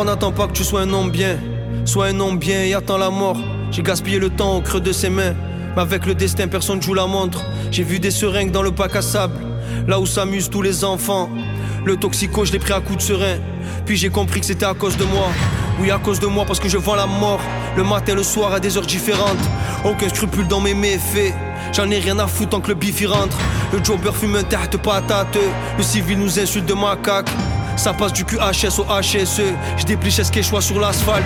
Mort n'attend pas que tu sois un homme bien. Sois un homme bien et attends la mort. J'ai gaspillé le temps au creux de ses mains. Mais avec le destin, personne joue la montre. J'ai vu des seringues dans le bac à sable. Là où s'amusent tous les enfants. Le toxico, je l'ai pris à coups de serein. Puis j'ai compris que c'était à cause de moi. Oui, à cause de moi, parce que je vends la mort. Le matin, le soir, à des heures différentes. Aucun scrupule dans mes méfaits. J'en ai rien à foutre tant que le bif y rentre. Le jobber fume un tarte patate. Le civil nous insulte de macaque. Ça passe du QHS au HSE. Je dépliche ce choix sur l'asphalte.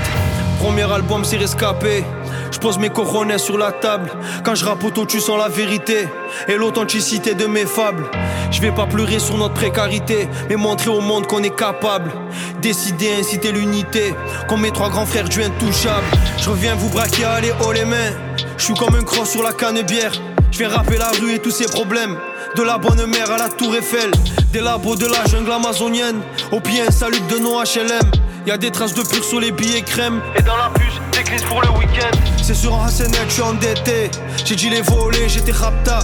Premier album, c'est rescapé. Je pose mes coronets sur la table. Quand je auto, tu sens la vérité et l'authenticité de mes fables. Je vais pas pleurer sur notre précarité, mais montrer au monde qu'on est capable. Décider, inciter l'unité, comme mes trois grands frères du intouchable. Je reviens vous braquer, allez haut les mains. Je suis comme un croc sur la canne bière. Je vais rapper la rue et tous ses problèmes. De la bonne mère à la tour Eiffel, des labos de la jungle amazonienne. Au pied, un salut de nos HLM. Y a des traces de pur sur les billets crème. Et dans la puce, des crises pour le week-end. C'est sur un HSN je suis endetté. J'ai dit les voler, j'étais rapta.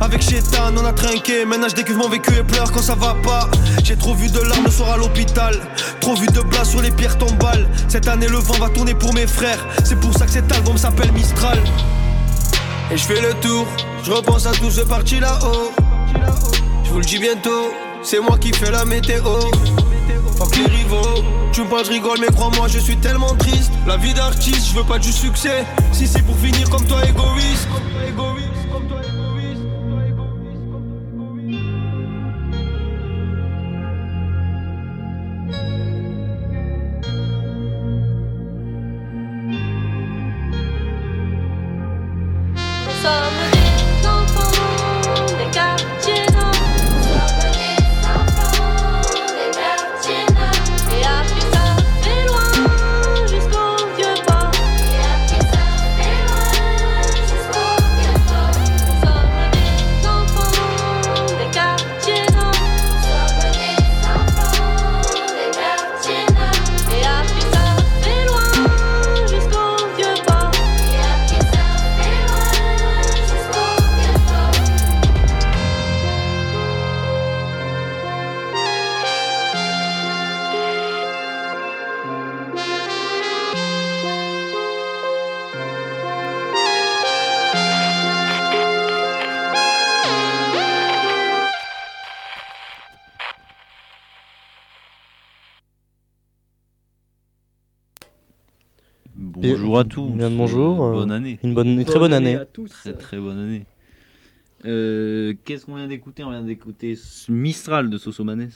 Avec Chétan, on a trinqué. Maintenant, je décuve mon vécu et pleure quand ça va pas. J'ai trop vu de larmes le soir à l'hôpital. Trop vu de blas sur les pierres tombales. Cette année, le vent va tourner pour mes frères. C'est pour ça que cet album s'appelle Mistral. Et je fais le tour, je repense à tout ce parti là-haut. Vous le dis bientôt, c'est moi qui fais la météo. Fuck les rivaux, tu me je rigole, mais crois-moi, je suis tellement triste. La vie d'artiste, je veux pas du succès. Si c'est pour finir comme toi, égoïste. Bonjour à tous. Bien bonjour. bonne année. Une bonne, très bonne année. à tous. Très très bonne année. Euh, Qu'est-ce qu'on vient d'écouter? On vient d'écouter Mistral de Sosomanes.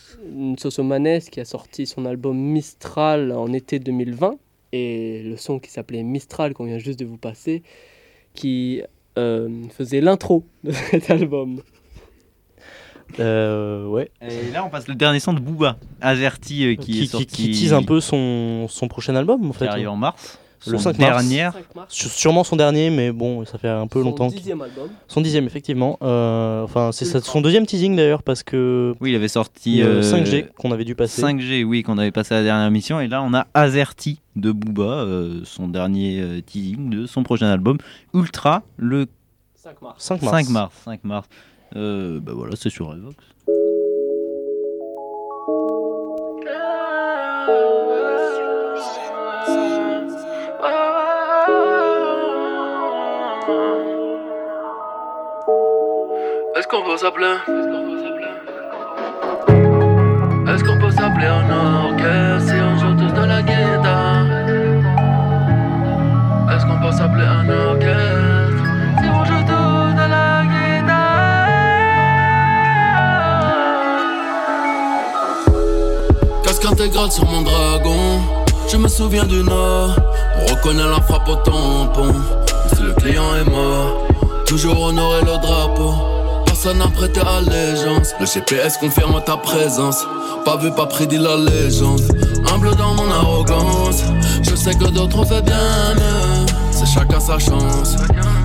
Sosomanes qui a sorti son album Mistral en été 2020 et le son qui s'appelait Mistral qu'on vient juste de vous passer qui euh, faisait l'intro de cet album. Euh, ouais. Et là, on passe le dernier son de Booba, Azerty, euh, qui, Qui, est qui, sorti. qui tease un peu son, son prochain album en Qui fait. arrive en mars. Le Son 5 mars. dernière. Sur- Sûrement son dernier, mais bon, ça fait un peu Son longtemps. dixième album. Son dixième, effectivement. Euh, enfin, c'est son deuxième teasing d'ailleurs, parce que Oui, il avait sorti euh, euh, 5G qu'on avait dû passer. 5G, oui, qu'on avait passé à la dernière mission. Et là, on a Azerty de Booba, euh, son dernier euh, teasing de son prochain album, Ultra, le 5 mars. 5 mars. 5 mars. 5 mars. Euh, bah voilà, c'est sur Revox. Est-ce qu'on peut s'appeler Est-ce qu'on peut s'appeler en orchestre si on joue tous de la guitare? Est-ce qu'on peut s'appeler un orchestre si on joue tous de la guitare? Casque intégral sur mon dragon Je me souviens du nord. On reconnaît la frappe au tampon Si le client est mort. Toujours honorer le drapeau Personne n'a prêté allégeance. Le GPS confirme ta présence. Pas vu, pas prédit la légende. Humble dans mon arrogance. Je sais que d'autres ont fait bien. Mieux C'est chacun sa chance.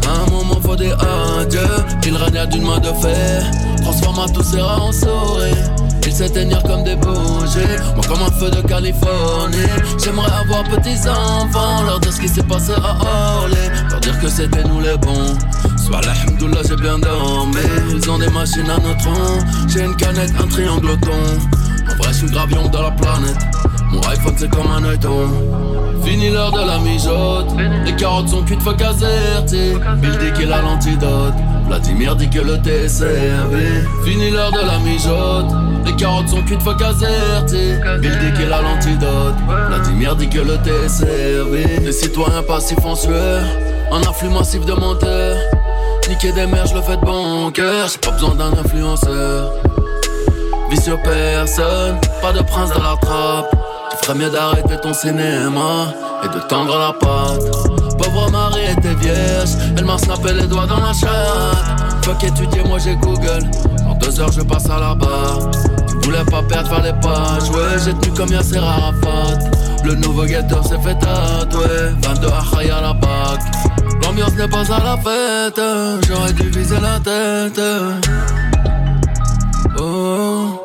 À un moment faut dire adieu. Il règne d'une main de fer. Transforma tous ses rats en souris. Ils s'éteignirent comme des bougies, moi comme un feu de Californie. J'aimerais avoir petits enfants, leur dire ce qui s'est passé à Orly, leur dire que c'était nous les bons. Soit l'alhamdoulilah, j'ai bien dormi. Ils ont des machines à neutrons, j'ai une canette, un triangle au. En vrai, je suis gravion de la planète. Mon iPhone c'est comme un œilleton. Fini l'heure de la mijote. Les carottes sont cuites, faut caserter. Bill dit qu'il a l'antidote. Vladimir dit que le thé est servi. Fini l'heure de la mijote. Les carottes sont cuites, faut caserter. Bill dit qu'il a l'antidote. Vladimir dit que le thé est servi. Les citoyens passifs en sueur. Un afflux massif de menteurs. Niquer des mères, je le fais de bon cœur. J'ai pas besoin d'un influenceur. Vie sur personne, pas de prince dans la trappe. Tu ferais mieux d'arrêter ton cinéma et de tendre la patte. Pauvre Marie était vierge, elle m'a snappé les doigts dans la chatte. Fuck étudier, moi j'ai Google. Dans deux heures, je passe à la barre. Tu voulais pas perdre, fallait pas jouer. J'ai tenu comme Yasser Arafat. Le nouveau guetteur s'est fait tatouer. 22 à à la bac. L'ambiance n'est pas à la fête. J'aurais dû viser la tête. Oh.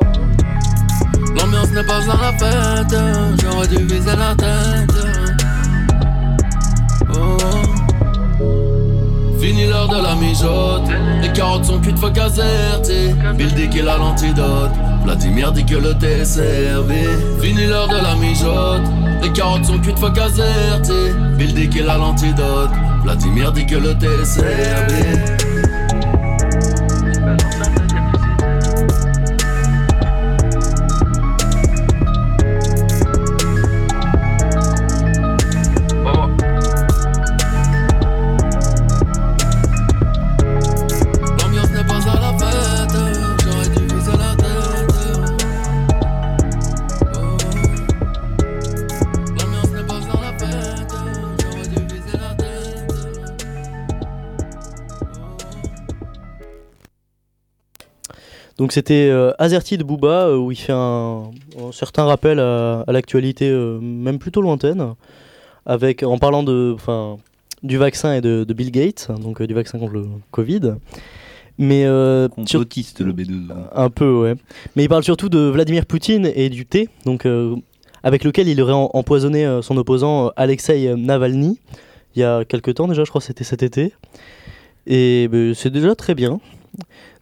L'ambiance n'est pas à la fête. J'aurais dû viser la tête. Oh. Fini l'heure de la mijote. Les carottes sont cuites, faut caserter. Bill dit qu'il a l'antidote. Vladimir dit que le thé est servi. Fini l'heure de la mijote. Les carottes sont cuites, faut caserter. Bill dit qu'il a l'antidote. Vladimir dit que le thé est servi. Donc c'était euh, Azerty de Booba euh, où il fait un, un certain rappel à, à l'actualité euh, même plutôt lointaine avec en parlant de enfin du vaccin et de, de Bill Gates donc euh, du vaccin contre le Covid. Mais sur- le B2. un peu ouais. Mais il parle surtout de Vladimir Poutine et du thé donc avec lequel il aurait em- empoisonné son opposant Alexei Navalny il y a quelques temps déjà je crois que c'était cet été. Et ben, c'est déjà très bien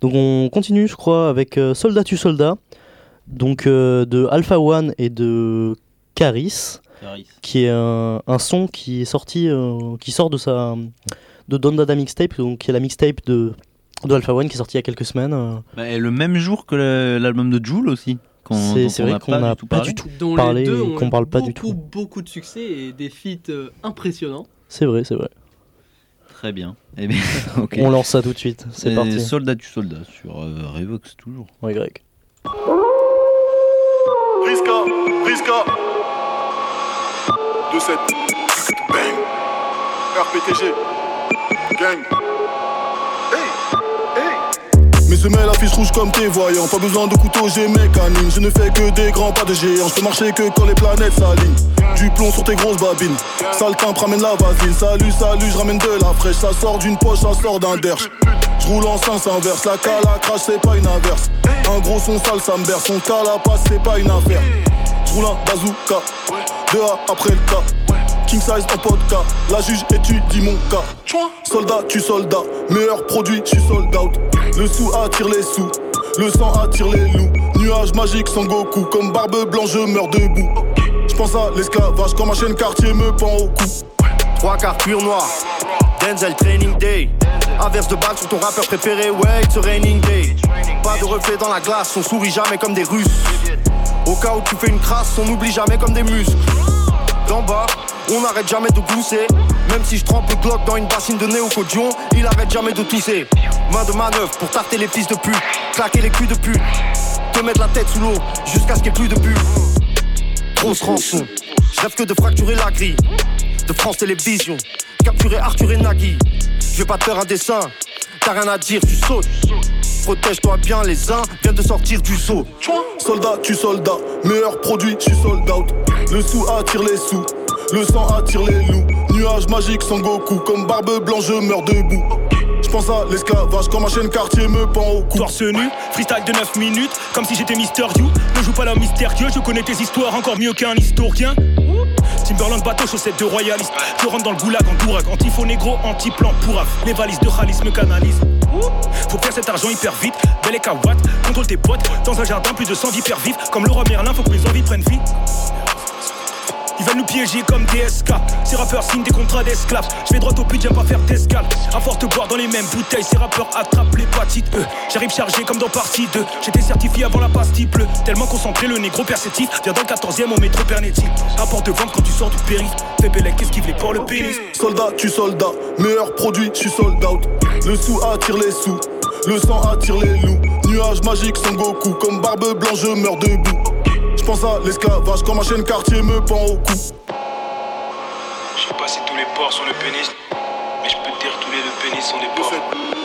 donc on continue, je crois, avec euh, Soldat tu Soldat, donc euh, de Alpha One et de Caris, qui est un, un son qui est sorti, euh, qui sort de sa de Don Dada mixtape, donc qui est la mixtape de de Alpha One qui est sortie il y a quelques semaines. euh. Bah, et le même jour que l'album de Joule aussi. C'est- vrai n'a qu'on pas n'a du tout pas parlé. du tout ont qu'on parle pas du beaucoup, tout. beaucoup de succès et des feats euh, impressionnants. C'est vrai, c'est vrai. Très bien. Eh bien. On lance ça tout de suite. C'est Et parti. Soldat du soldat sur euh, Revox toujours. Ouais, Greg. Riska, Riska 2-7 Bang RPTG Gang Hey Mes semelles affichent rouge comme tes voyants. Pas besoin de couteau, j'ai mes canines. Je ne fais que des grands pas de géants. Je peux marcher que quand les planètes s'alignent. Du plomb sur tes grosses babines. Sale timbre, ramène la vasine Salut, salut, je ramène de la fraîche. Ça sort d'une poche, ça sort d'un derche. Je roule en sens inverse. La cale à crash, c'est pas une inverse. Un gros son sale, ça me berce. Son calapace, c'est pas une affaire. Je roule un bazooka, 2A après le cas. King size en podcast, la juge étudie mon cas. Soldat, tu soldat, meilleur produit, tu sold out. Le sou attire les sous, le sang attire les loups. Nuage magique sans Goku, comme barbe blanche, je meurs debout. Je pense à l'esclavage quand ma chaîne quartier me pend au cou. Trois quarts cuir noir, Denzel Training Day. Averse de balles sur ton rappeur préféré, ouais, it's a raining day. Pas de reflet dans la glace, on sourit jamais comme des Russes. Au cas où tu fais une crasse, on n'oublie jamais comme des muscles. D'en bas, on n'arrête jamais de glousser. Même si je trempe le Glock dans une bassine de néocodion, il arrête jamais de tousser. Main de manœuvre pour tarter les fils de pute, claquer les culs de pute. Te mettre la tête sous l'eau jusqu'à ce qu'il n'y ait plus de but. Grosse rançon, je rêve que de fracturer la grille de France Télévisions. Capturer Arthur et Nagui. Je vais pas te faire un dessin, t'as rien à dire, tu sautes. Protège-toi bien, les uns viennent de sortir du saut. Soldat, tu soldat, meilleur produit, suis sold out. Le sou attire les sous, le sang attire les loups. Nuage magique sans Goku, comme barbe blanche, je meurs debout. Je pense à l'esclavage quand ma chaîne quartier me pend au cou. Torse nu, freestyle de 9 minutes, comme si j'étais Mister You. Ne joue pas l'homme mystérieux, je connais tes histoires encore mieux qu'un historien. Timberland bateau, chaussettes de royaliste. Je rentre dans le goulag en dourac, anti-faux négro, anti-plan pourraf. Les valises de Khalis me canalisent. Faut faire cet argent hyper vite, bel et contrôle tes potes. Dans un jardin, plus de 100 vipères vives. Comme le roi Merlin, faut que mes envies prennent vie. Ils veulent nous piéger comme des SK. Ces rappeurs signent des contrats d'esclaves. Je vais droit au but, j'aime pas faire d'escale. À force de boire dans les mêmes bouteilles, ces rappeurs attrapent l'hépatite E. J'arrive chargé comme dans partie 2. J'étais certifié avant la pastille bleue. Tellement concentré, le négro perceptif. Viens dans le 14ème au métro Pernetti. Apporte de vente quand tu sors du périph. Fais belle qu'est-ce voulait pour le pénis? Soldat, tu soldat, meilleur produit, suis sold out. Le sou attire les sous, le sang attire les loups. Nuages magiques sont Goku, comme barbe blanche, je meurs debout. Je pense à l'esclavage quand ma chaîne quartier me pend au cou. Je sais pas si tous les ports sont le pénis, mais je peux te dire tous les deux pénis sont des porcs.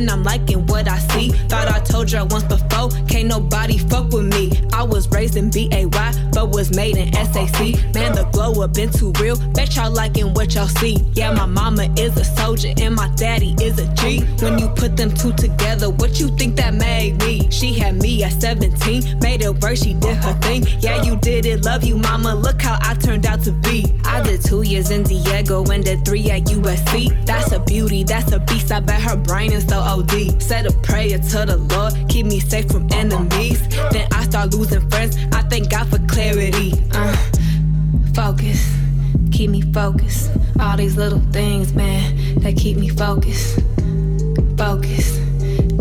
And I'm liking what I see. Thought I told you once before, can't nobody fuck with me. Raised in BAY, but was made in SAC. Man, the glow up been too real. Bet y'all liking what y'all see. Yeah, my mama is a soldier and my daddy is a G. When you put them two together, what you think that made me? She had me at 17, made it work, she did her thing. Yeah, you did it, love you, mama. Look how I turned out to be. I did two years in Diego and did three at USC. That's a beauty, that's a beast. I bet her brain is so OD. Said a prayer to the Lord, keep me safe from enemies. Then start losing friends. I thank God for clarity. Uh, focus, keep me focused. All these little things, man, that keep me focused. Focus,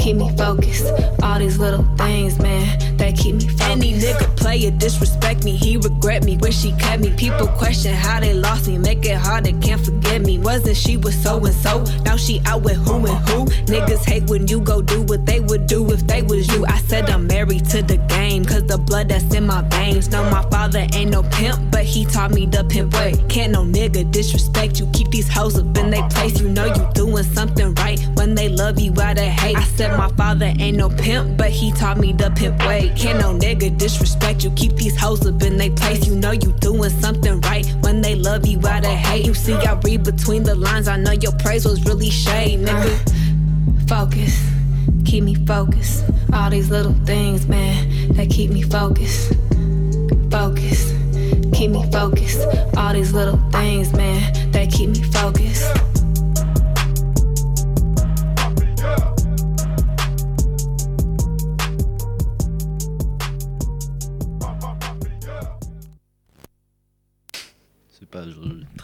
keep me focused. All these little things, man, that keep me focused. Any nigga player disrespect me, he regret me, wish he kept me. People question how they lost me, make it hard, they can't forget me. Wasn't she was so and so? Now she out with who and who? Niggas hate when you go do what they would do if they was you. I said I'm married to the game, cause the blood that's in my veins. No, my father ain't no pimp, but he taught me the pimp way. Can't no nigga disrespect you, keep these hoes up in they place. You know you doing something right when they love you out of hate. I said my father ain't no pimp, but he taught me the pimp way. Can't no nigga disrespect you, keep these hoes up in they place. You know you doing something right when they love you out of hate. You see, I read between the lines, I know your praise was really shade, nigga. Focus, keep me focused. All these little things, man, that keep me focused. Focus, keep me focused. All these little things, man, that keep me focused.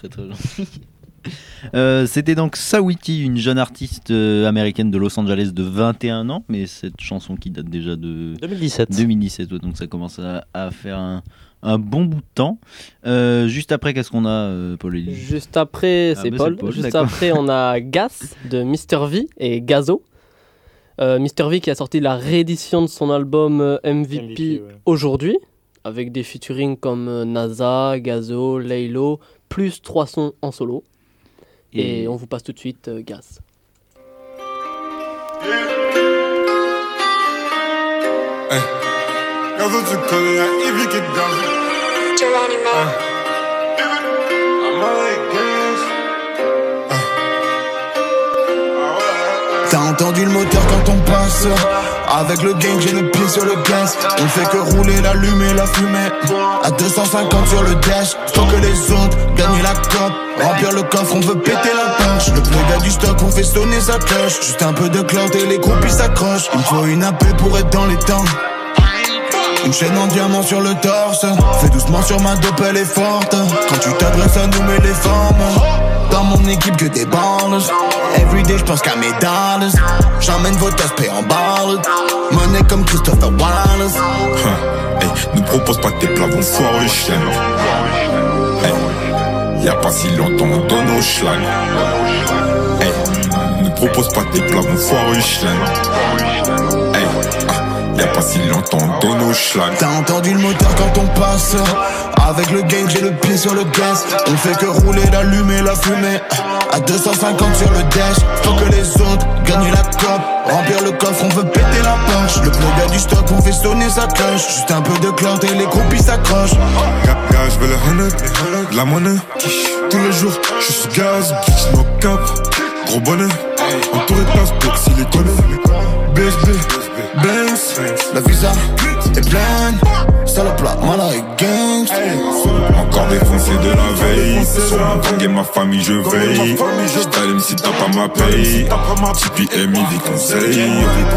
Très très gentil. Euh, C'était donc Sawiti, une jeune artiste euh, américaine de Los Angeles de 21 ans, mais cette chanson qui date déjà de 2017. 2017, ouais, donc ça commence à, à faire un, un bon bout de temps. Euh, juste après, qu'est-ce qu'on a, Paul Elie Juste après, Ah, c'est bah, Paul. Juste après, on a Gas de Mr. V et Gazo. Euh, Mr. V qui a sorti la réédition de son album MVP, MVP, ouais. aujourd'hui, avec des featuring comme euh, NASA, Gazo, Laylo, plus trois sons en solo. Et, on vous passe tout de suite euh, Gas. Gazo tu connais la Ivy qui danse I'm like this T'as entendu le moteur quand on passe? Avec le gang j'ai le pied sur le gaz On fait que rouler, l'allumer, la fumée. À 250 sur le dash. Faut que les autres gagnent la cope Remplir le coffre, on veut péter la poche Le plus du stock, on fait sonner sa cloche. Juste un peu de clout et les groupies s'accrochent. Il faut une AP pour être dans les temps. Une chaîne en diamant sur le torse. Fais doucement sur ma dope, elle est forte. Quand tu t'adresses à nous, mais les Dans mon équipe que des bandes Everyday, j'pense qu'à mes dollars. J'emmène vos aspects en barre Monnaie comme Christopher Wallace. Hein, hey, ne propose pas tes plats vont foirer chien hey, Y'a pas si longtemps on donne au hey, Ne propose pas tes plats vont foirer chien Y'a pas si longtemps on donne au schlag T'as entendu le moteur quand on passe? Avec le gang j'ai le pied sur le gaz On fait que rouler, l'allumer, la fumée À 250 sur le dash Faut que les autres gagner la cop, remplir le coffre, on veut péter la poche. Le plug du stock, on fait sonner sa cloche. Juste un peu de clout et les groupies s'accrochent. Gars, je veux le honey, la monnaie. Tous les jours, je suis gaz, bitch, no cap. Gros bonnet, entouré de passeports, s'il les connaît. BSB, Benz, La visa est pleine, salope la mala et gangs. Encore défoncé de la veille. Sur mon gang et ma famille, je veille. Je t'allume si t'as pas ma paye. Tipeee et midi conseil.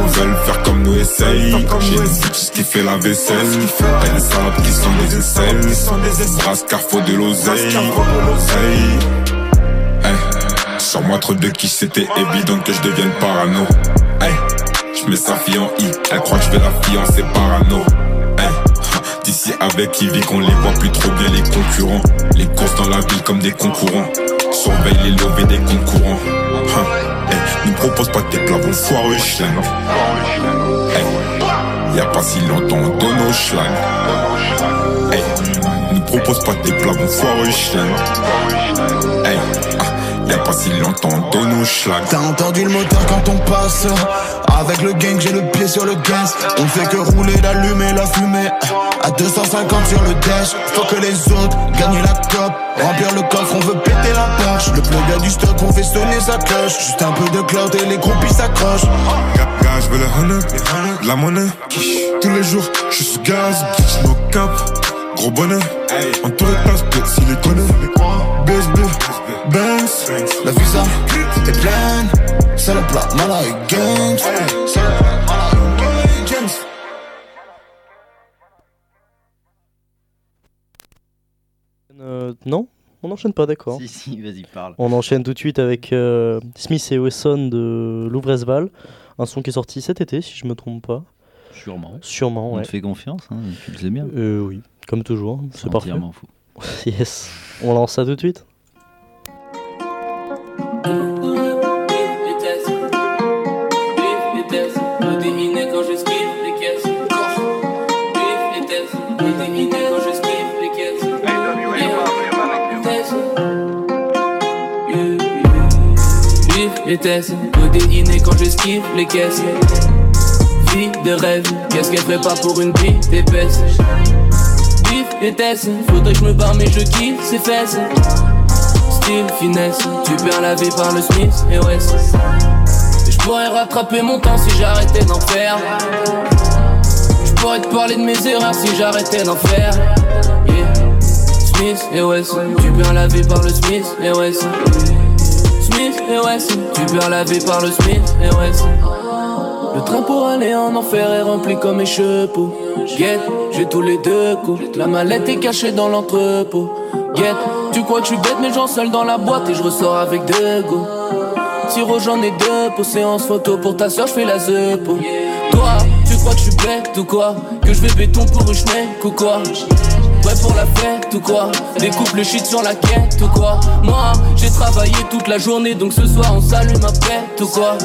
Veulent faire comme nous essaye. J'ai une bitch qui fait la vaisselle. Et des salopes qui sont des aisselles. Brasse car faut de l'oseille. Hey. Hey. Sur moi trop de qui c'était évident que je devienne parano. Hey. Je mets sa fille en I, elle croit que je vais la fiancer parano. D'ici avec Ivy qu'on les voit plus trop bien les concurrents. Les courses dans la ville comme des concurrents. Surveille les levées des concurrents. Hey. Nous propose pas tes plats, vont foireux. Hey. Y a pas si longtemps on donne au schlang. Hey. Nous propose pas tes plats, vont foireux. Hey. Ah. Pas si longtemps on donne au schlag. T'as entendu le moteur quand on passe. Avec le gang j'ai le pied sur le gaz On fait que rouler, d'allumer la fumée. À 250 sur le dash. Faut que les autres gagnent la cop. Remplir le coffre, on veut péter la poche Le plug a du stock, on fait sonner sa cloche. Juste un peu de cloud et les groupies s'accrochent. Gars, je veux le de la monnaie. Tous les jours, je suis sous gaz, bitch, no cap. Gros bonnet, entouré de passeports, s'il les connaît. BSB, Benz, La visa est pleine Salope la et gangs Euh, non On n'enchaîne pas, d'accord. Si, si, vas-y, parle. On enchaîne tout de suite avec euh, Smith et Wesson de Louvresval. Un son qui est sorti cet été, si je me trompe pas. Sûrement. Sûrement, On ouais. te fait confiance, hein, tu le sais bien. Euh, oui, comme toujours, c'est parfait. entièrement fou. yes. On lance ça tout de suite Vitesse, codéiné quand j'esquive les caisses. Vie de rêve, qu'est-ce qu'elle ferait pas pour une vie d'épaisse? Vif faudrait que je me barre mais je kiffe ses fesses. Finesse, tu perds la vie par le Smith et West. Je pourrais rattraper mon temps si j'arrêtais d'en faire. Je pourrais te parler de mes erreurs si j'arrêtais d'en faire. Smith et West, tu perds la vie par le Smith et West. Smith et West, tu perds la vie par le Smith et West. Le train pour aller en enfer est rempli comme mes chevaux. Get, j'ai tous les deux coups. La mallette est cachée dans l'entrepôt. Get, tu crois que je suis bête, mais j'en seul dans la boîte et je ressors avec deux go. Tiro, j'en ai deux pour séance photo. Pour ta soeur, je fais la zepo. Toi, tu crois que je suis bête ou quoi? Que je vais béton pour une schneck ou quoi? Ouais pour la fête ou quoi? Découpe le shit sur la quête ou quoi? Moi j'ai travaillé toute la journée donc ce soir on s'allume ma pète ou quoi?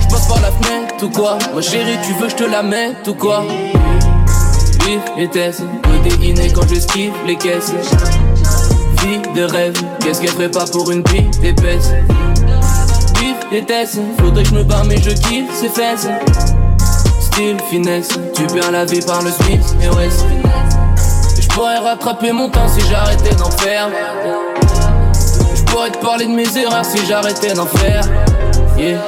Je passe par la fenêtre ou quoi? Ma chérie tu veux je te la mette ou quoi? Vif vitesse, codéiné quand j'esquive les caisses De rêve, qu'est-ce qu'elle ferait pas pour une vie d'épaisse? Vif vitesse, faudrait que je me barre mais je kiffe ses fesses. Style, finesse, tu perds la vie par le Smith et West. Je pourrais rattraper mon temps si j'arrêtais d'en faire. Je pourrais te parler de mes erreurs si j'arrêtais d'en faire. Yeah.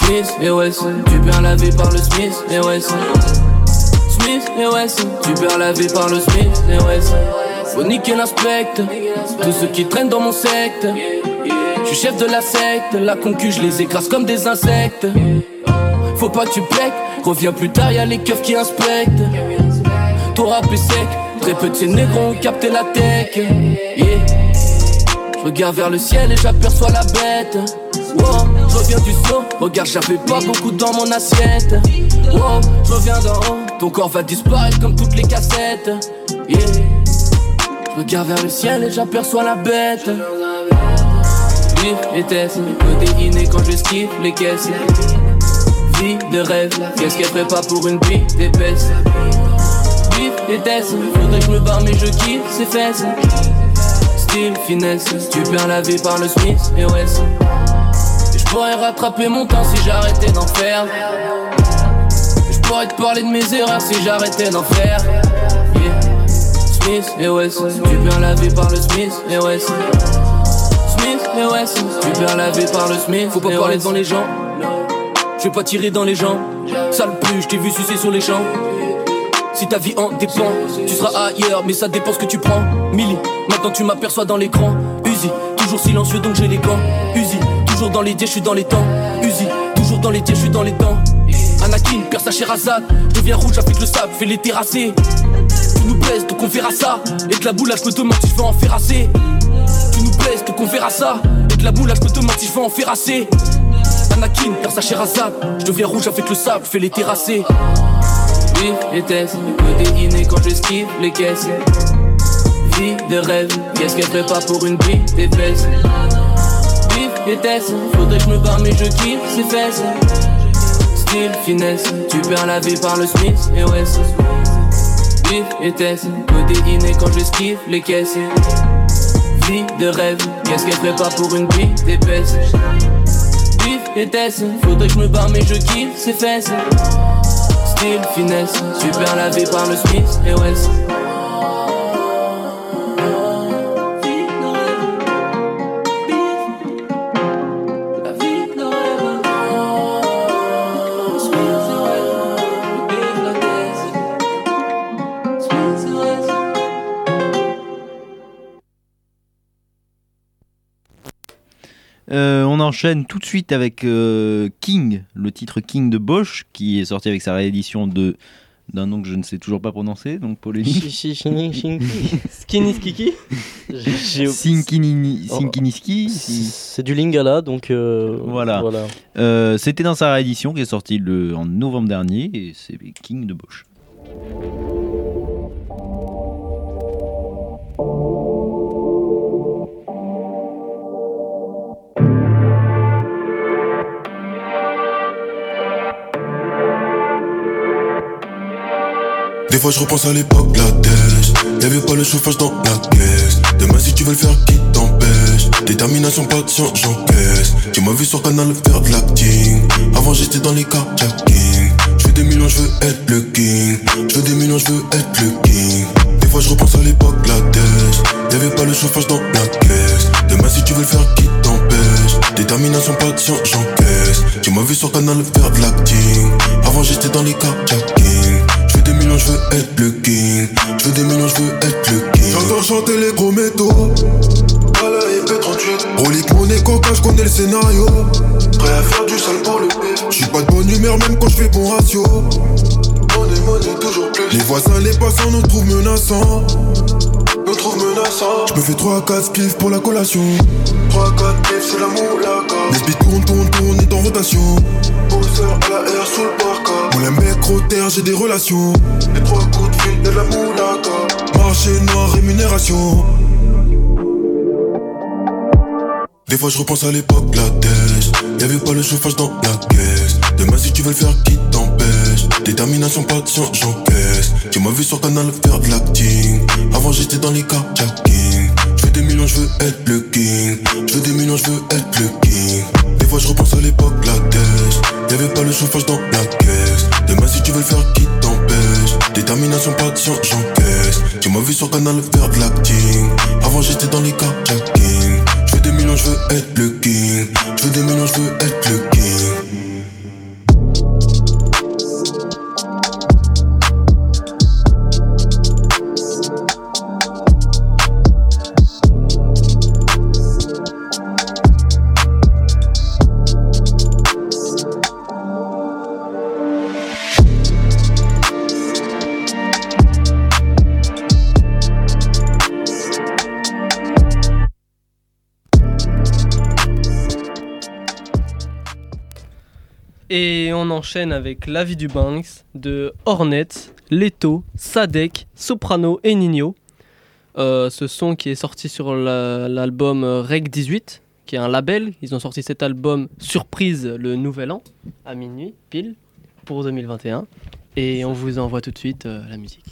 Smith et West, tu perds la vie par le Smith et West. Smith et West, tu perds la vie par le Smith et West Faut niquer tous ceux qui traînent dans mon secte Je suis chef de la secte, la concu je les écrase comme des insectes Faut pas que tu pèques, reviens plus tard, y'a les keufs qui inspectent Ton est sec, très ces négros ont la tech Yeah je regarde vers le ciel et j'aperçois la bête. Je reviens du saut. Regarde, j'avais pas beaucoup dans mon assiette. Je reviens d'en haut. Ton corps va disparaître comme toutes les cassettes. Regarde vers le ciel et j'aperçois la bête. Vif vitesse, codéiné quand j'esquive les caisses. Vie de rêve, qu'est-ce qu'elle ferait pas pour une vie d'épaisse? Vif vitesse, faudrait que je me barre mais je kiffe ses fesses. Style, finesse, tu perds la vie par le Smith et West. Je pourrais rattraper mon temps si j'arrêtais d'en faire. Je pourrais te parler de mes erreurs si j'arrêtais d'en faire. Smith et Wesson, tu perds la vie par le Smith et Wesson. Smith et Wesson, tu perds la vie par le Smith. Faut pas parler devant les gens. Je vais pas tirer dans les gens. Sale plus, je t'ai vu sucer sur les champs. Si ta vie en dépend, tu seras ailleurs, mais ça dépend ce que tu prends. Milly, maintenant tu m'aperçois dans l'écran. Uzi, toujours silencieux donc j'ai les gants. Uzi, toujours dans les je suis dans les temps. Uzi, toujours dans les je suis dans les dents. Anakin, perd sa Sherazade, deviens rouge avec le sable, fais les terrasser. Tu nous blesses, donc on verra ça. Et que la boule, je me demande si je veux en faire assez. Tu nous blesses, donc on verra ça. Et que la boule, je me demande si je veux en faire assez. Anakin, perd sa Sherazade, je deviens rouge avec le sable, fais les terrasser. Vie et test, que des dîners quand j'esquive les caisses. Vie de rêve, qu'est-ce qu'elle ferait pas pour une des fesses? Vie et test, faudrait que je me barre mais je kiffe ses fesses. Style, finesse, tu perds la vie par le Smith et West. Vie et test, des dîners quand j'esquive les caisses. Vie de rêve, qu'est-ce qu'elle ferait pas pour une vie d'épaisse? Vie et test, faudrait que je me barre mais je kiffe ses fesses style, finesse. Super lavé par le Smith et West. Enchaîne tout de suite avec euh, King, le titre King de Bosch, qui est sorti avec sa réédition de d'un nom que je ne sais toujours pas prononcer, donc polémique. Skinny Skiki Sinkinini- Sinkiniski. C'est du Lingala, donc euh, Voilà. Euh, C'était dans sa réédition qui est sortie le, en novembre dernier, et c'est King de Bosch. Des fois je repense à l'époque, la tèche Y'avait pas le chauffage dans la caisse Demain si tu veux le faire, qui t'empêche? Détermination, patience, j'encaisse. Tu m'as vu sur canal faire de l'acting. Avant j'étais dans les carjacking. Je veux des millions, je veux être le king. Je veux des millions, je veux être le king. Des fois je repense à l'époque, la tèche Y'avait pas le chauffage dans la caisse Demain si tu veux le faire, qui t'empêche? Détermination, patience, j'encaisse. Tu m'as vu sur canal faire de l'acting. Avant j'étais dans les carjacking des millions, je veux être le king. Je veux des millions, je être le king. J'entends chanter les gros métaux. Voilà IP38 Relique monnaie coca, je connais le scénario. Prêt à faire du sale pour le Je suis pas de bonne humeur même quand je fais bon ratio. Monnaie, monnaie, toujours plus. Les voisins, les passants nous trouvent menaçants. Nous trouvent menaçants. Je fais 3 à 4 spliffs pour la collation. 3 à 4 spliffs, c'est la moulaka Les speed tournent, tournent, tournent, est en rotation. La R le parka Moulin mec, terre, j'ai des relations. Les 3 coups de fil de la moulaka Marché noir, rémunération. Des fois je repense à l'époque, la tèche Y'avait pas le chauffage dans la caisse Demain si tu veux le faire, qui t'empêche? Détermination, patience, j'encaisse. Tu m'as vu sur canal faire de l'acting. Avant j'étais dans les carjacking Je veux des millions, je veux être le king. Je veux des millions, je veux être le king. Des fois je repense à l'époque, la tèche Y'avait pas le chauffage dans la caisse Demain si tu veux le faire, qui t'empêche Détermination, patience, j'encaisse. Tu m'as vu sur canal faire de l'acting Avant j'étais dans les carjacking Je veux des millions, je veux être le king. Je veux des millions, je veux être le king on enchaîne avec La vie du Banks de Hornet, Leto, Sadek, Soprano et Nino. Euh, ce son qui est sorti sur la- l'album Reg 18, qui est un label. Ils ont sorti cet album surprise le nouvel an, à minuit, pile, pour 2021. Et on vous envoie tout de suite euh, la musique.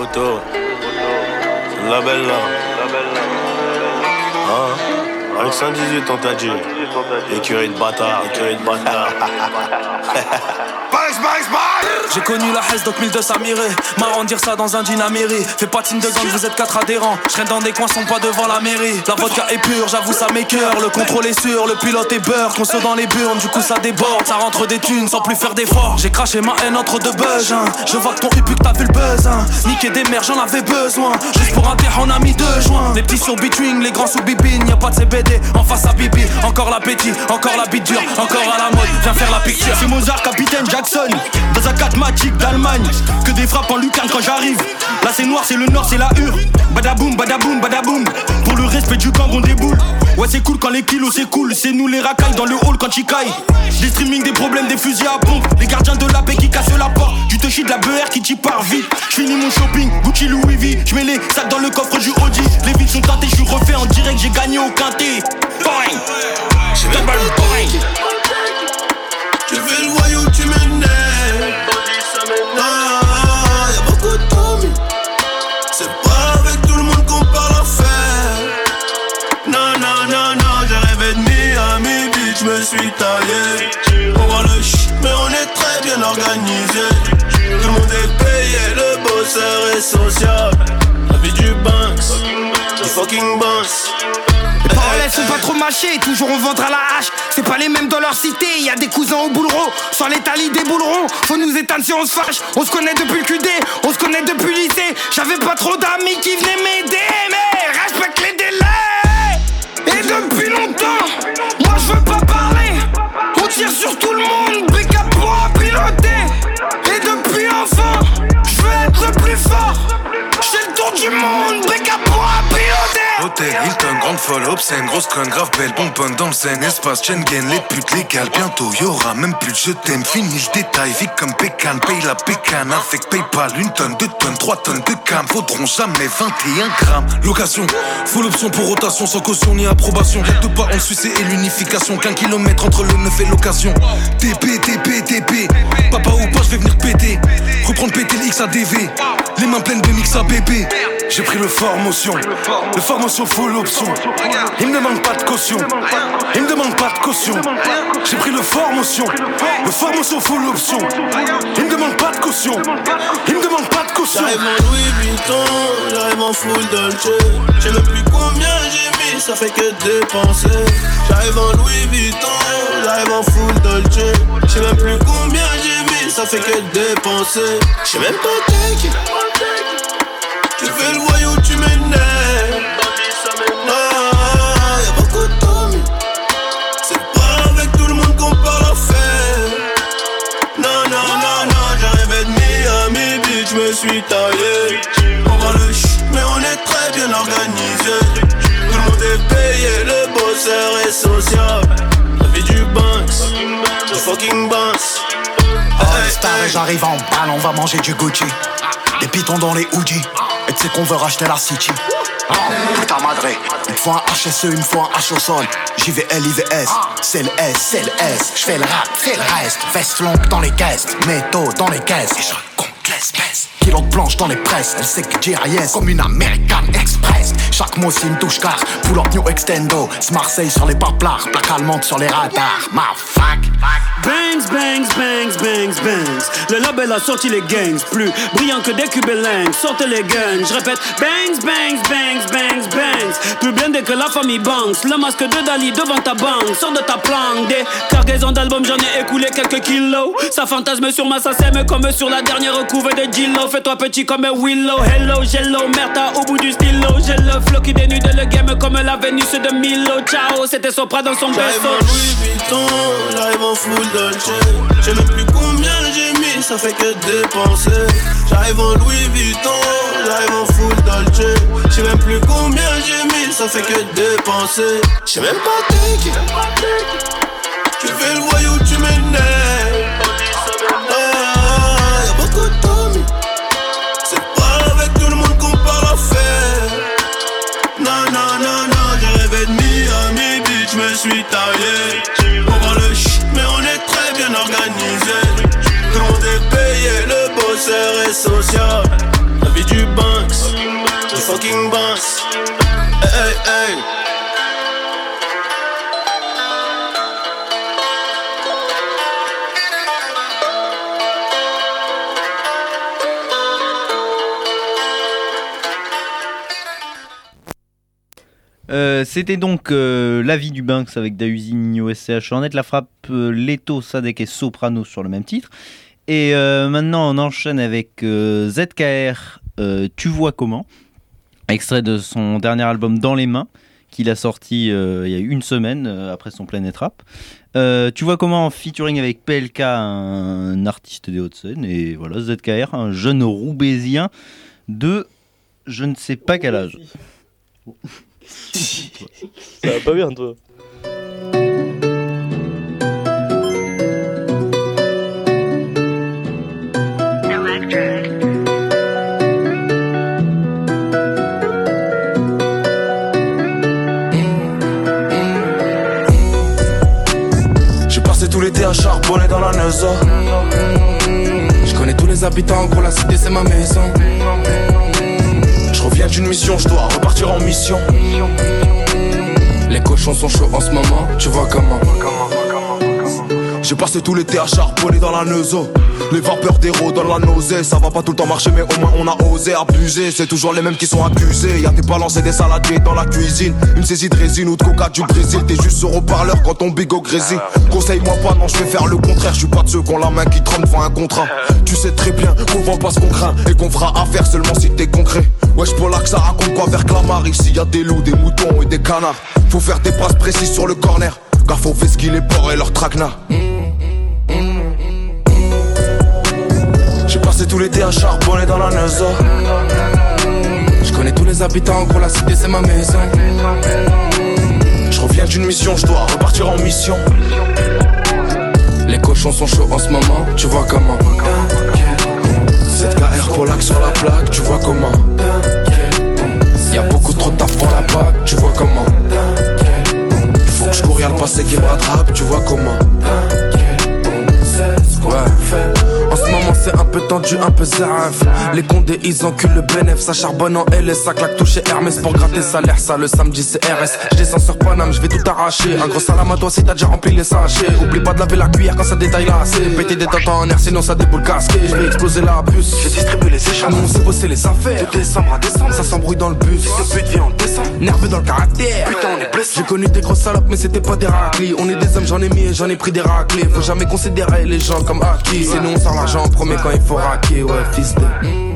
Auto, label là. Hein? Avec 118, on t'a dit. Écurie de bâtard, écurie de bâtard. J'ai connu la Hesse donc 1200 mirés Marrant dire ça dans un dynamairie Fais team de gang, vous êtes quatre adhérents. Je dans des coins, sont pas devant la mairie. La vodka est pure, j'avoue ça m'écœure. Le contrôle est sûr, le pilote est beurre. Qu'on saute dans les burnes, du coup ça déborde. Ça rentre des thunes sans plus faire d'efforts. J'ai craché ma haine entre deux buzz hein. Je vois que ton hip que t'as vu le buzz hein. Niquer des mères, j'en avais besoin. Juste pour un terre, on a mis deux joints. Les petits sur between, les grands sous bibine. Y'a pas de CBD en face à Bibi. Encore l'appétit, encore la bite dure Encore à la mode, viens faire la picture. C'est Mozart, capitaine Jackson. Dans un 4 Magic d'Allemagne. Que des frappes en lucarne quand j'arrive. Là c'est noir, c'est le nord, c'est la hure. Badaboum, badaboum, badaboum. Pour le respect du gang on déboule. Ouais c'est cool quand les kilos cool C'est nous les racailles dans le hall quand ils caillent. Des streaming, des problèmes, des fusils à pompe. Les gardiens de la paix qui cassent la porte. Du te de la BR qui t'y part vite. J'finis mon shopping, Gucci Louis V. J'mets les sacs dans le coffre du Audi. Les vides sont teintés, j'suis refait en direct J'ai gagné au quintet. Boing Tu fais le m'énerves. Social. La vie du Banks, du fucking boss. Les paroles sont pas trop mâchées, toujours on ventre à la hache. C'est pas les mêmes dans leur cité, y a des cousins au boulero. Sans les talis débouleront, faut nous éteindre si on se fâche. On se connaît depuis le QD, on se connaît depuis lycée. J'avais pas trop d'amis qui venaient m'aider, mais respecte les délais. Et depuis longtemps, moi je veux pas parler. On tire sur tout le monde, Hilton, grande folle, obscène, grosse conne, grave belle, bonbonne dans le scène, espace, Schengen, les putes légales, bientôt y'aura même plus de je t'aime, fini le détail, vie comme Pécan, paye la pécane avec Paypal, une tonne, deux tonnes, trois tonnes de cam, faudront jamais 21 grammes. Location, full option pour rotation sans caution ni approbation. Règle pas en Suisse et l'unification. Qu'un kilomètre entre le neuf et l'occasion. TP, TP, TP. Papa ou pas, je vais venir péter. Reprendre péter le XADV. Les mains pleines de mix à bébé. J'ai pris le fort motion. Le fort motion full option. Il me demande pas de caution. Il me demande pas de caution. J'ai pris le fort motion. Le fort motion full option. Il me demande pas de caution. Il me demande pas de caution. J'arrive en Louis Vuitton, j'arrive en full Dolce. Je sais même plus combien j'ai mis, ça fait que dépenser. J'arrive en Louis Vuitton, j'arrive en full Dolce. Je sais même plus combien j'ai mis, ça fait que dépenser. Je sais même pas qui. Tu fais le voyou, tu m'énerves. Ah, y'a beaucoup de Tommy. C'est pas avec tout le monde qu'on parle à faire. Non, non, non, non, rêvé de Miami Beach, je me suis taillé. On voit le shit, mais on est très bien organisé. Tout le monde est payé, le bosseur est social. J'arrive en balle, on va manger du Gucci. Des pitons dans les hoodies. Et tu sais qu'on veut racheter la City. Putain madre, une fois un HSE, une fois un H au sol. JVL, IVS, c'est le S, c'est le S. J'fais le rap, fais le reste. Veste longue dans les caisses, métaux dans les caisses. Et je compte l'espèce. Kilo de planche dans les presses, elle sait que j'ai yes comme une American Express. Chaque mot c'est une touche car, pull up new extendo. Marseille sur les paplards, plaque allemande sur les radars. Ma fuck. Bangs, bangs, bangs, bangs, bangs. Le label a sorti les gangs, plus brillant que des cubelins. Sortez les guns, je répète. Bangs, bangs, bangs, bangs, bangs. Plus blindé que la famille Banks. Le masque de Dali devant ta banque, sors de ta planque. Des cargaisons d'albums, j'en ai écoulé quelques kilos. Ça fantasme sur ma sème comme sur la dernière couve de Gillo. Fais-toi petit comme un Willow. Hello, jello, merta au bout du stylo. J'ai flow qui dénude le game comme la Vénus de Milo. Ciao, c'était Sopra dans son J'arrive berceau. en Louis Vuitton, j'arrive en full Dolce. Je sais même plus combien j'ai mis, ça fait que dépenser. J'arrive en Louis Vuitton, j'arrive en full Dolce. Je sais même plus combien j'ai mis, ça fait que dépenser. Je sais même pas t'es qui. Tu fais le voyou, tu m'énerves. Suis. On voit le shit, mais on est très bien organisé. Tout le monde est payé, le bosseur est social. La vie du Banks, du fucking Banks. Euh, C'était donc euh, La vie du Banks avec Dausi, Nino, SCH Hornet, la frappe euh, Leto, Sadek et Soprano sur le même titre. Et maintenant on enchaîne avec ZKR, Tu vois comment, extrait de son dernier album Dans les mains, qu'il a sorti il y a une semaine après son Planet Rap. Tu vois comment? En featuring avec PLK, un artiste des Hauts-de-Seine, et voilà ZKR, un jeune roubaisien de je ne sais pas quel âge. Ça va pas bien, toi. J'ai passé tout l'été à charbonner dans la Neuza. Je connais tous les habitants, gros, la cité c'est ma maison. Je reviens d'une mission, je dois repartir en mission. Les cochons sont chauds en ce moment, tu vois comment. J'ai passé tout l'été à charbonner dans la Neuzo. Les vapeurs d'héros dans la nausée. Ça va pas tout le temps marcher, mais au moins on a osé abuser. C'est toujours les mêmes qui sont accusés. Y'a des balances et des saladiers dans la cuisine. Une saisie de résine ou de coca du Brésil. T'es juste sur haut-parleur quand ton bigot grésille. Conseille-moi pas, non, je vais faire le contraire. Je suis pas de ceux qui ont la main qui tremble devant un contrat. Tu sais très bien qu'on vend pas ce qu'on craint et qu'on fera affaire seulement si t'es concret. Wesh, pour là que ça raconte quoi vers Clamart? Ici y a des loups, des moutons et des canards. Faut faire des passes précises sur le corner. Car faut faire ce qu'il est porcs et leur traquenard. J'ai passé tout l'été à charbonner dans la Neuza. Je connais tous les habitants, gros, la cité c'est ma maison. Je reviens d'une mission, je dois repartir en mission. Les cochons sont chauds en ce moment, tu vois comment. Cette KR pour l'axe sur la plaque, tu vois comment. Y'a beaucoup trop de taf pour la bague, tu vois comment. Faut que je cours, y'a le passé qui me rattrape, tu vois comment. Ouais. En ce moment c'est un peu tendu, un peu zéraf Les condés ils enculent le bénéf. Ça charbonne en LS, ça claque toucher Hermès Pour gratter salaire, ça le samedi c'est RS Je descends sur Paname, je vais tout arracher. Un gros salam à toi si t'as déjà rempli les sachets. Oublie pas de laver la cuillère quand ça détaille C'est péter des tentes en air sinon ça déboule casqué Je vais exploser la puce, je distribue les échanges On sait bosser les affaires. De décembre à décembre, ça s'embrouille dans le bus. Ce but vient en décembre, nerveux dans le caractère. Putain on est blessé. J'ai connu des grosses salopes mais c'était pas des raclis. On est des hommes, j'en ai mis et j'en ai pris des raclés. Faut jamais considérer les gens comme acquis. Sinon on sort l'argent en premier quand il faut raquer Ouais fils de...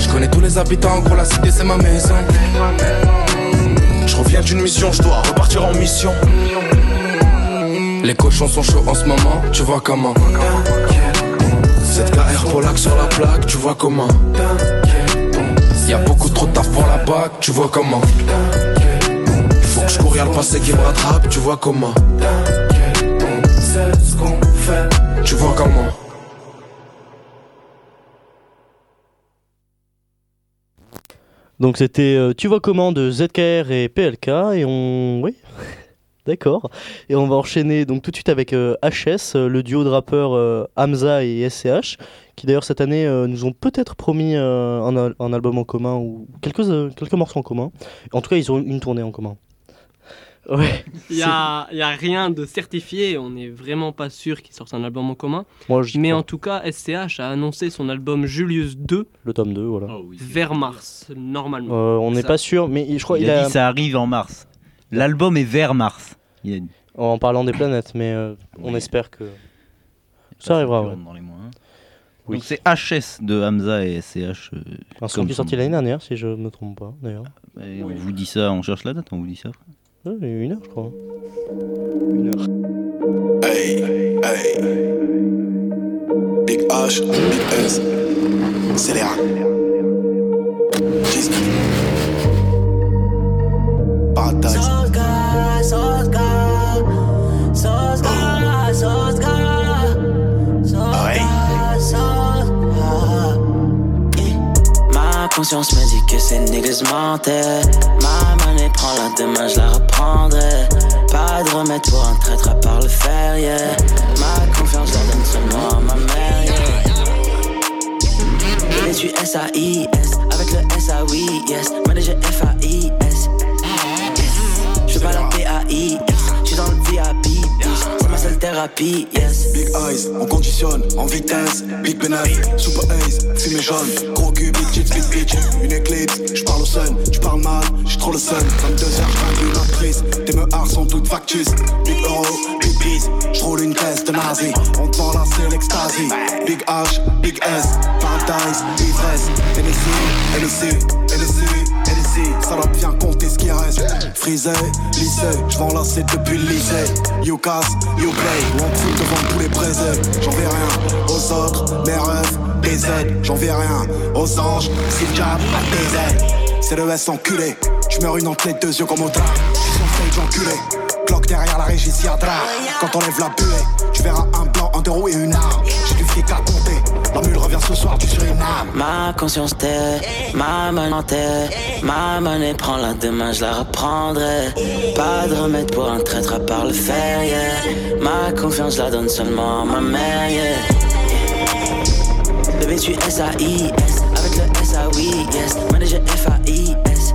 Je connais tous les habitants, gros, la cité c'est ma maison. Je reviens d'une mission, je dois repartir en mission. Les cochons sont chauds en ce moment, tu vois comment. Cette KR pour l'axe sur la plaque, tu vois comment. Y'a beaucoup trop de taf pour la bague, tu vois comment. Faut que je cours, y'a le passé qui me rattrape, tu vois comment. C'est ce qu'on fait, tu vois comment. Donc c'était euh, Tu vois comment de ZKR et PLK et on... Oui D'accord. Et on va enchaîner donc tout de suite avec euh, HS, euh, le duo de rappeurs euh, Hamza et SCH, qui d'ailleurs cette année euh, nous ont peut-être promis euh, un, un album en commun ou quelques, euh, quelques morceaux en commun. En tout cas, ils ont une tournée en commun. Ouais. Il n'y a, y a rien de certifié, on n'est vraiment pas sûr qu'ils sortent un album en commun. Moi, Mais crois. en tout cas, SCH a annoncé son album Julius 2 Le tome 2, voilà. vers mars, normalement. Euh, on n'est pas sûr, mais je crois il, il a, a- dit ça arrive en mars. L'album est vers mars. Il a dit. En parlant des planètes, mais euh, on espère que ça arrivera. ouais. Dans les mois. Oui. Donc c'est HS de Hamza et SCH. euh, Un son qui est sorti l'année dernière, si je ne me trompe pas, d'ailleurs. On vous dit ça, on cherche la date, on vous dit ça. Ouais, il y a une heure, je crois. Hey, hey. Big H, Big S. C'est les rats. Conscience me dit que ces niggas mentaient. Ma monnaie prend la demain, je la reprendrai. Pas de remède pour un traître à part le fer, yeah. Ma confiance, je la donne seulement à ma mère, yeah. Je suis S-A-I-S, avec le S-A-Oui, yes. Manager F-A-I-S. Je pas la P-A-I-S, dans le VIP. C'est ma seule thérapie, yes. Big eyes, on conditionne, en vitesse, big bénéf, super ace, fumée jaune, gros cul, big tits, big bitch, une éclipse, j'parle au sun, j'parle mal, j'suis trop le sun, 22 heures, j'ringue une actrice, tes meurs sont toutes factus, big euro, big bees, j'roule une caisse de nazi, on te vend là c'est l'extasie, big H, big S, paradise, ivresse, NSI, NSI, NSI, NSI, ça doit bien compter qui reste, frisé, lycée, j'vends lasser depuis le lycée, you casse, you play, on fout devant tous les présents, j'en vais rien aux autres, mes rêves, des aides, j'en vais rien aux anges, si le a des ailes, c'est le S enculé, j'meurs une entre les deux yeux comme au drap, j'suis son stage enculé, Glock derrière la régie quand on lève la buée, tu verras un blanc, un deux roues et une Ma conscience tait, ma tait, ma monnaie prend la demain, je la reprendrai. Pas de remède pour un traître à part le fer, yeah. Ma confiance, je la donne seulement à ma mère, yeah. Bébé, tu S-A-I-S, avec le S-A-Oui, yes. Manager F-A-I-S.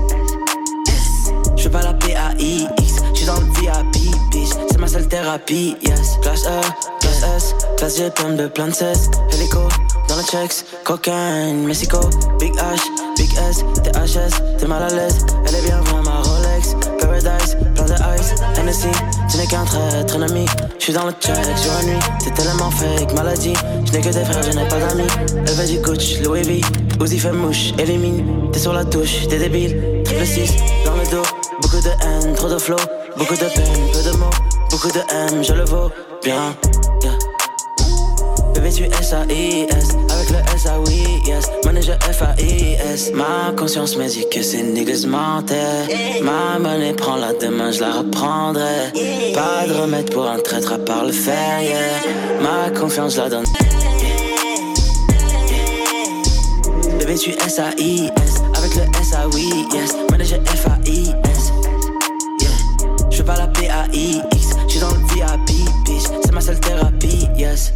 Je fais pas la P-A-I-X, je suis dans le VIP, bitch. C'est ma seule thérapie, yes. Classe E, classe S, classe G, plein de plein de cesse. Hélico, le checks, cocaine, Mexico. Big H, Big S, t'es HS, t'es mal à l'aise. Elle est bien vraie, ma Rolex. Paradise, plein de ice, Hennessy. Tu n'es qu'un traître, un ami. Je suis dans le check, sur la nuit. T'es tellement fake, maladie. Je n'ai que des frères, je n'ai pas d'amis. Elle du Gucci, Louis V. Uzi fait mouche, élimine. T'es sur la touche, t'es débile. Triple 6, dans le dos. Beaucoup de haine, trop de flow. Beaucoup de peine, peu de mots. Beaucoup de M, je le vaux bien. Yeah. Bébé, tu S-A-I-S, le S-A-Oui, yes. Manager F-A-I-S. Ma conscience me dit que ces niggas mentaient. Ma monnaie prend la demain, je la reprendrai. Pas de remède pour un traître à part le fer, yeah. Ma confiance, je la donne. Bébé, tu S-A-I-S, avec le S-A-Oui, yes. Manager F-A-I-S. Je fais pas la P-A-I-X, je suis dans le VIP, bitch. C'est ma seule thérapie, yes.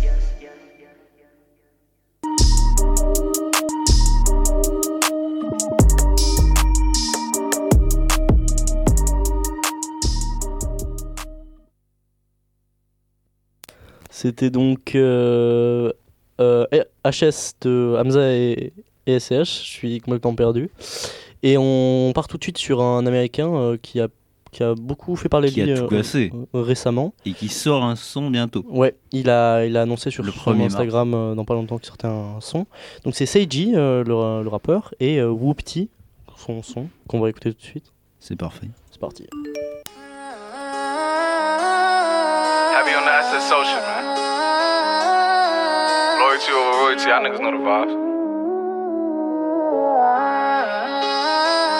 C'était donc euh, euh, HS de Hamza et, et SCH, je suis complètement perdu. Et on part tout de suite sur un américain euh, qui, a, qui a beaucoup fait parler de Qui a lui tout euh, cassé. euh, récemment. Et qui sort un son bientôt. Ouais, il a, il a annoncé sur Le son 1er mars. Instagram euh, dans pas longtemps qu'il sortait un son. Donc c'est Seiji, euh, le, le rappeur, et euh, Whoopty, son son, qu'on va écouter tout de suite. C'est parfait. C'est parti. Heavy on the SS social, man. Loyalty y'all niggas know the vibes.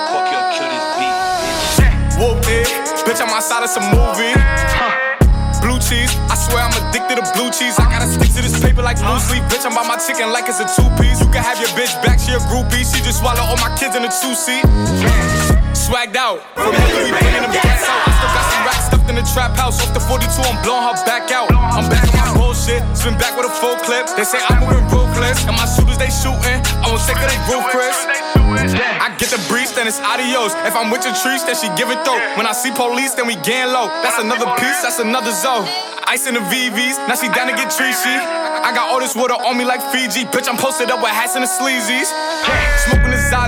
Fuck your kill this beat. Whooped it, bitch, I'm outside of some movie. Huh. Blue cheese, I swear I'm addicted to blue cheese. I gotta stick to this paper like blue sleep. Bitch, I'm by my chicken like it's a two piece. You can have your bitch back, she a groupie. She just swallow all my kids in a two seat. Swagged out, from we bringing them gas out. I still got some racks stuffed in the trap house. Off the 42, I'm blowing her back out. I'm back on my bullshit, spin back with a full clip. They say I'm moving ruthless, and my shooters they shooting. I won't take of they roof. I get the breeze, then it's adios. If I'm with your trees, then she give it though. When I see police, then we gang low. That's another piece, that's another zone. Ice in the VVs, now she down to get treachy. I got all this water on me like Fiji. Bitch, I'm posted up with hats and the sleazies.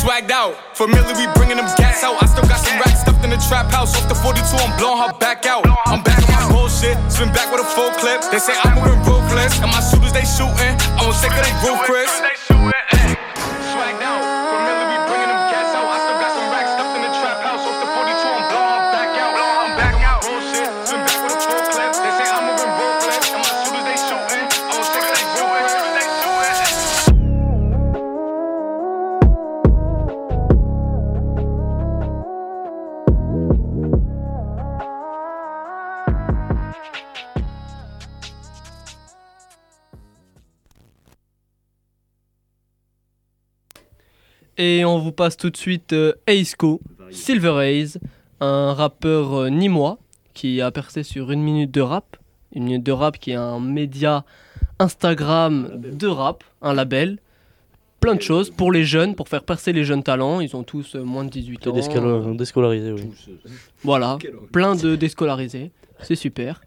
Swagged out, familiar, we bringing them gas out. I still got some racks stuffed in the trap house. Off the 42, I'm blowing her back out. I'm back on my bullshit, spin back with a full clip. They say I'm moving ruthless, and my shooters they shooting. I won't take they Chris. Et on vous passe tout de suite euh, Aisco, Silver Haze, un rappeur euh, nîmois qui a percé sur une minute de rap. Une minute de rap qui est un média Instagram de rap, un label. Plein de choses pour les jeunes, pour faire percer les jeunes talents. Ils ont tous euh, moins de 18 ans. Déscalo- Déscolarisé, oui. Voilà, plein de déscolarisés. C'est super.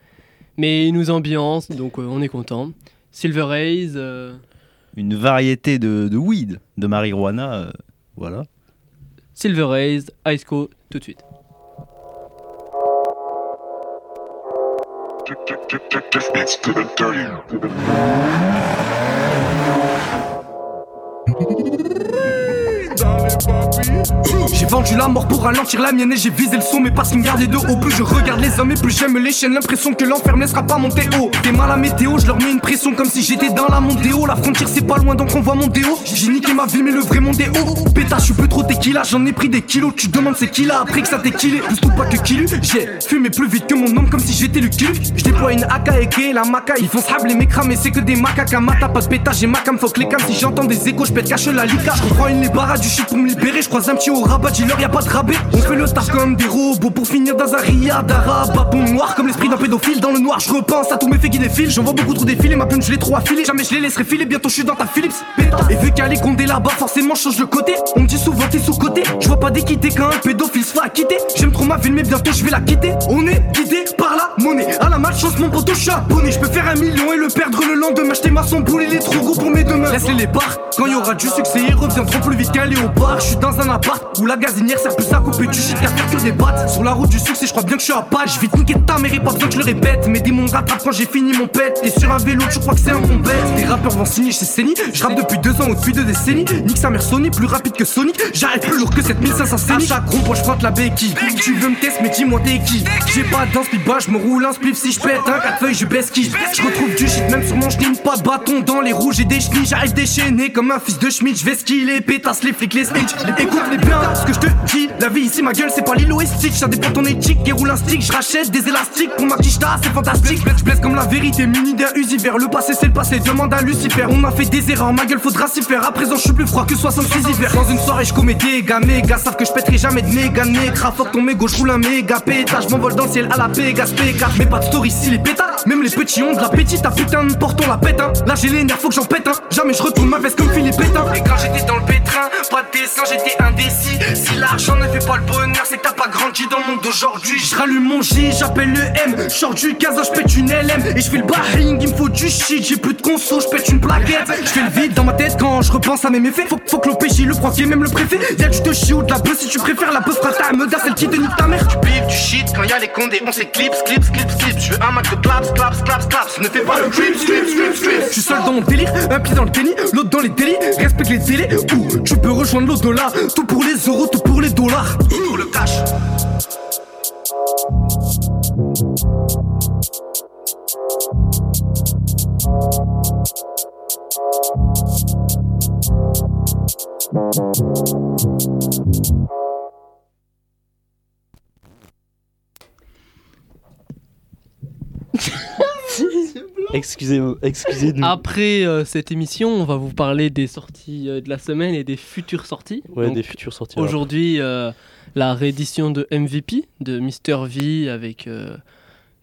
Mais ils nous ambiance, donc euh, on est content. Silver euh, Une variété de, de weed, de marijuana. euh, voilà. Silver Haze, Aisco, tout de suite. J'ai vendu la mort pour ralentir la mienne et j'ai visé le son mais parce qu'il me gardait de haut. Plus je regarde les hommes et plus j'aime les chaînes. L'impression que l'enfer ne sera pas monté haut T'es mal à météo, je leur mets une pression comme si j'étais dans la mondéo La frontière c'est pas loin donc on voit mon déo J'ai niqué ma vie mais le vrai est haut. Pétasse, je suis plus trop tequila, j'en ai pris des kilos. Tu demandes c'est qui là après que ça t'est killé. Plus tout pas que killu J'ai fumé plus vite que mon homme comme si j'étais le killu Je déploie une AK et la maca Ils font sable les mécras mais c'est que des macaques. Mata pas de pétage j'ai ma cam faut les cams Si j'entends des échos je pète cache la lica Je une les du shit pour me libérer croise un petit au rabat dis-leur y a pas de rabais. On fait le taf comme des robots pour finir dans un riad arabe Babon noir comme l'esprit d'un pédophile. Dans le noir Je repense à tous mes faits qui défilent J'en vois beaucoup trop défiler. Ma plume je l'ai trop affilée. Jamais je les laisserai filer. Bientôt je suis dans ta Philips. Et vu qu'elle est condé là-bas forcément je change de côté. On me dit souvent t'es sous côté Je vois pas d'équité quand un pédophile se fait acquitter. J'aime trop ma ville mais bientôt je vais la quitter. On est guidé par la monnaie. À la malchance mon poteau je abonné. Je peux faire un million et le perdre le lendemain. Acheter ma son boule il est trop gros pour mes deux mains Laisse-les les barres Quand y aura du succès ils reviendront plus vite qu'un léopard. Je suis dans un appart où la gazinière sert plus à couper du shit qu'à faire que des battes. Sur la route du succès je crois bien que je suis à pas Je vais te niquer ta mère et pas besoin que je le répète. Mes démons rattrapent quand j'ai fini mon pet. T'es sur un vélo tu crois que c'est un bon bête Les rappeurs vont signer chez Seni. Je rappe depuis deux ans ou depuis deux décennies. Nique sa mère Sony plus rapide que Sonic. J'arrive plus lourd que 7500 scéniques À chaque rond je frotte la béquille. Tu veux me tester mais dis-moi t'es qui. J'ai pas dans ce bas je me roule un spliff. Si je pète un quatre feuilles je baisse qui Je retrouve du shit même sur mon chenille Pas de bâton dans les rouges et des chenilles. J'arrive déchaîné comme un fils de Schmidt Je vais skiller pétasse les flics les snitch Écoute bien ce que je te dis La vie ici ma gueule c'est pas Lilo et Stitch Ça dépend ton éthique et roule un stick. Je rachète des élastiques pour ma quicheta c'est fantastique. Je blesse comme la vérité muni d'un usi vers Le passé c'est le passé demande à Lucifer. On a fait des erreurs ma gueule faudra s'y faire. À présent je suis plus froid que 66 hivers. Dans une soirée je commets des gars méga. Savent que je pèterai jamais de méga négra. Fuck ton mégo je roule un méga pétage. M'envole dans le ciel à la Pégase P4 Mais pas de story si les pétards Même les petits ont de la petite. Ta putain de la pète hein. Là j'ai les nerfs faut que j'en pète hein. Jamais je retourne ma veste comme Philippe Et quand j'étais dans le pétrin Pas de dessin j'étais indécis. Si l'argent ne fait pas le bonheur C'est que t'as pas grandi dans le monde d'aujourd'hui. Je rallume mon J j'appelle le M. Short du 15 je pète une LM Et je fais le bahing il me faut du shit. J'ai plus de conso je pète une plaquette Je fais le vide dans ma tête quand je repense à mes méfaits. Faut, faut que l'OPJ le proquier même le préfet. Y'a du de chi ou de la bœuf si tu préfères La bœuf fera ta meudre celle qui te nique ta mère. Tu pives du shit quand y'a les condés On s'éclipse clips clips clips. Je veux un max de claps claps claps claps. Ne fais pas le creeps creeps creeps creeps. Je suis seul dans mon délire Un pied dans le tennis L'autre dans les délits. Respecte les délais Ou tu peux rejoindre l'au-delà Tout pour les euros tout pour les dollars. Pour le cash excusez-nous. Après euh, cette émission, on va vous parler des sorties euh, de la semaine et des futures sorties. Ouais, Donc, des futures sorties. Aujourd'hui, euh, la réédition de MVP de Mister V avec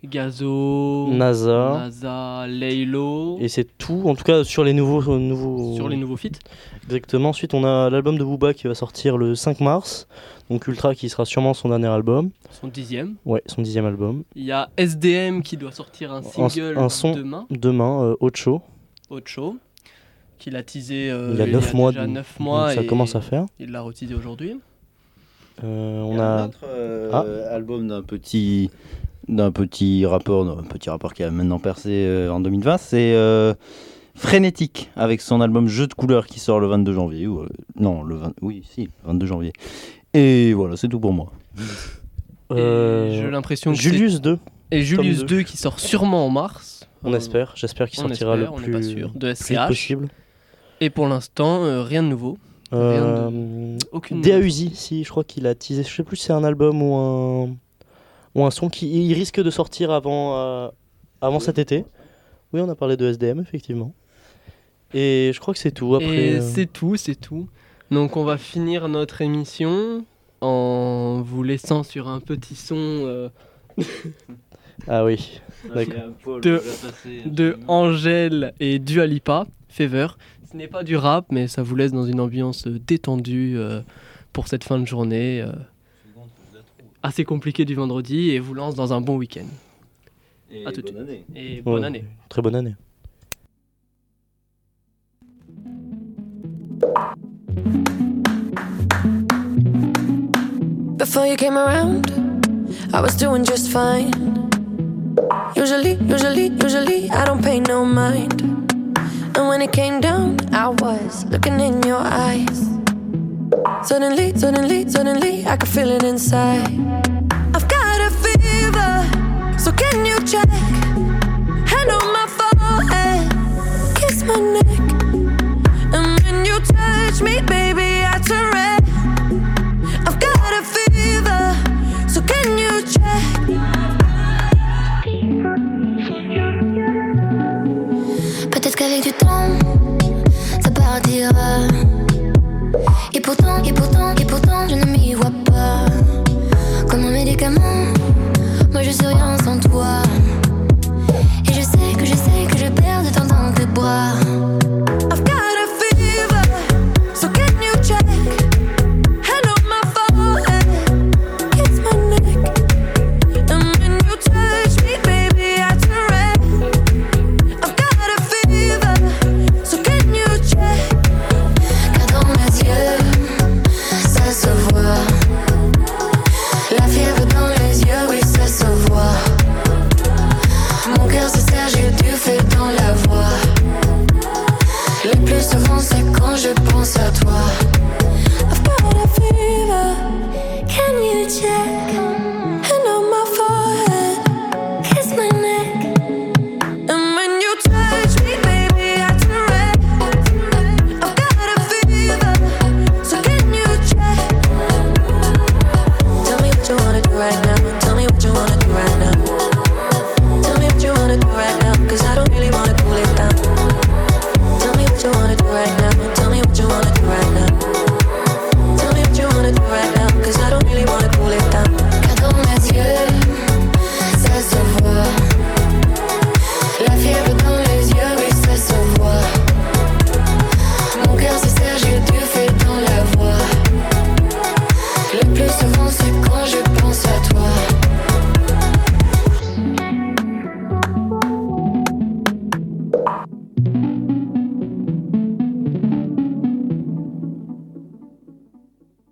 Gazo, NASA. NASA, Laylo. Et c'est tout, en tout cas sur les nouveaux, euh, nouveaux... Sur les nouveaux feats. Exactement. Ensuite, on a l'album de Booba qui va sortir le 5 mars. Donc Ultra qui sera sûrement son dernier album. Son dixième. Ouais, son dixième album. Il y a SDM qui doit sortir un Un- single un, son demain, Demain, euh, Ocho. Ocho, qu'il a teasé euh, Il y a neuf mois, déjà donc- 9 mois. donc ça et commence à faire. Il l'a reteasé aujourd'hui. Euh, on Il y a un autre, euh, Ah. album d'un petit d'un petit rappeur, d'un petit rappeur qui a maintenant percé euh, en 2020, c'est euh, Frénétique avec son album Jeu de couleurs qui sort le 22 janvier. Ou, euh, non, le 20, oui, si, le 22 janvier. Et voilà, c'est tout pour moi. Euh, J'ai l'impression que Julius c'est- 2. Et Julius Tome 2 qui sort sûrement en mars. On Euh, espère. J'espère qu'il sortira espère, le plus, pas sûr. De SCH. possible. Et pour l'instant, euh, rien de nouveau. Rien de- aucune si, je crois qu'il a teasé. Je sais plus si c'est un album ou un ou un son qui il risque de sortir avant euh, avant cet été. Oui, on a parlé de SDM effectivement. Et je crois que c'est tout. Après, Et euh, c'est tout, c'est tout. Donc on va finir notre émission en vous laissant sur un petit son euh, Ah oui. D'accord. de, de Angèle et Dua Lipa, Fever. Ce n'est pas du rap, mais ça vous laisse dans une ambiance détendue euh, pour cette fin de journée euh, assez compliquée du vendredi et vous lance dans un bon week-end. Et À tout de bonne suite. année. Et bonne Ouais, année. Très bonne année. Before you came around, I was doing just fine. Usually, usually, usually, I don't pay no mind. And when it came down, I was looking in your eyes. Suddenly, suddenly, suddenly, I could feel it inside. I've got a fever, so can you check? Hand on my forehead, kiss my neck. And when you touch me, baby, I turn red. I've got a fever, so can you check? Peut-être qu'avec du temps, ça partira. Pourtant, et pourtant, et pourtant, je ne m'y vois pas. Comme un médicament, moi je suis rien sans toi. Et je sais que je sais que je perds de temps dans tes bras. I've